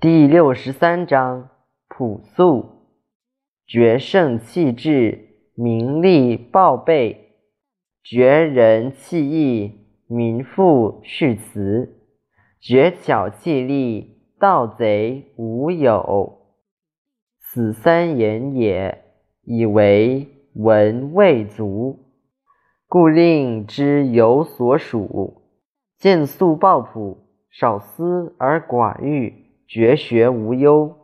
第六十三章朴素，绝胜气质，名利报备，绝人弃义，民富续慈，绝巧气力，盗贼无有。此三言也，以为文未足，故令之有所属。见素抱朴，少思而寡欲，绝学无忧。